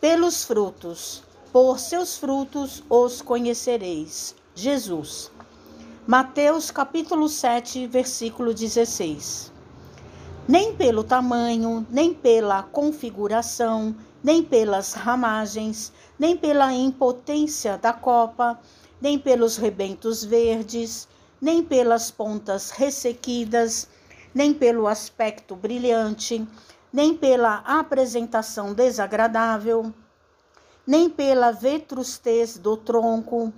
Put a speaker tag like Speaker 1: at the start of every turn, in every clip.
Speaker 1: Pelos frutos, por seus frutos os conhecereis. Jesus. Mateus capítulo 7, versículo 16. Nem pelo tamanho, nem pela configuração, nem pelas ramagens, nem pela impotência da copa, nem pelos rebentos verdes, nem pelas pontas ressequidas, nem pelo aspecto brilhante, nem pela apresentação desagradável, nem pela vetrustez do tronco,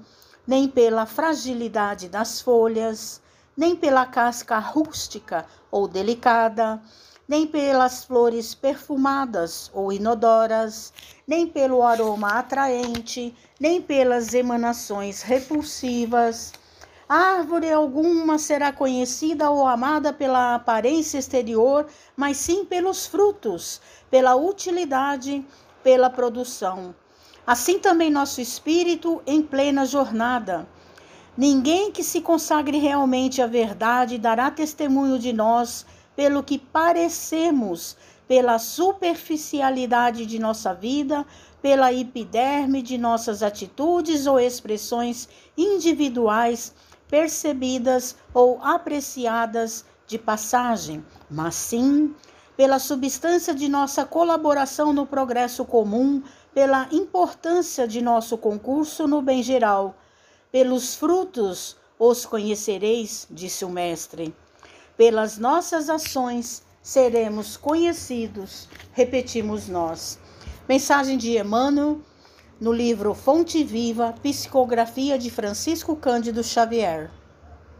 Speaker 1: nem pela fragilidade das folhas, nem pela casca rústica ou delicada, nem pelas flores perfumadas ou inodoras, nem pelo aroma atraente, nem pelas emanações repulsivas. Árvore alguma será conhecida ou amada pela aparência exterior, mas sim pelos frutos, pela utilidade, pela produção. Assim também nosso espírito em plena jornada. Ninguém que se consagre realmente à verdade dará testemunho de nós pelo que parecemos, pela superficialidade de nossa vida, pela epiderme de nossas atitudes ou expressões individuais percebidas ou apreciadas de passagem, mas sim pela substância de nossa colaboração no progresso comum, pela importância de nosso concurso no bem geral. Pelos frutos os conhecereis, disse o Mestre. Pelas nossas ações seremos conhecidos, repetimos nós. Mensagem de Emmanuel no livro Fonte Viva, Psicografia de Francisco Cândido Xavier.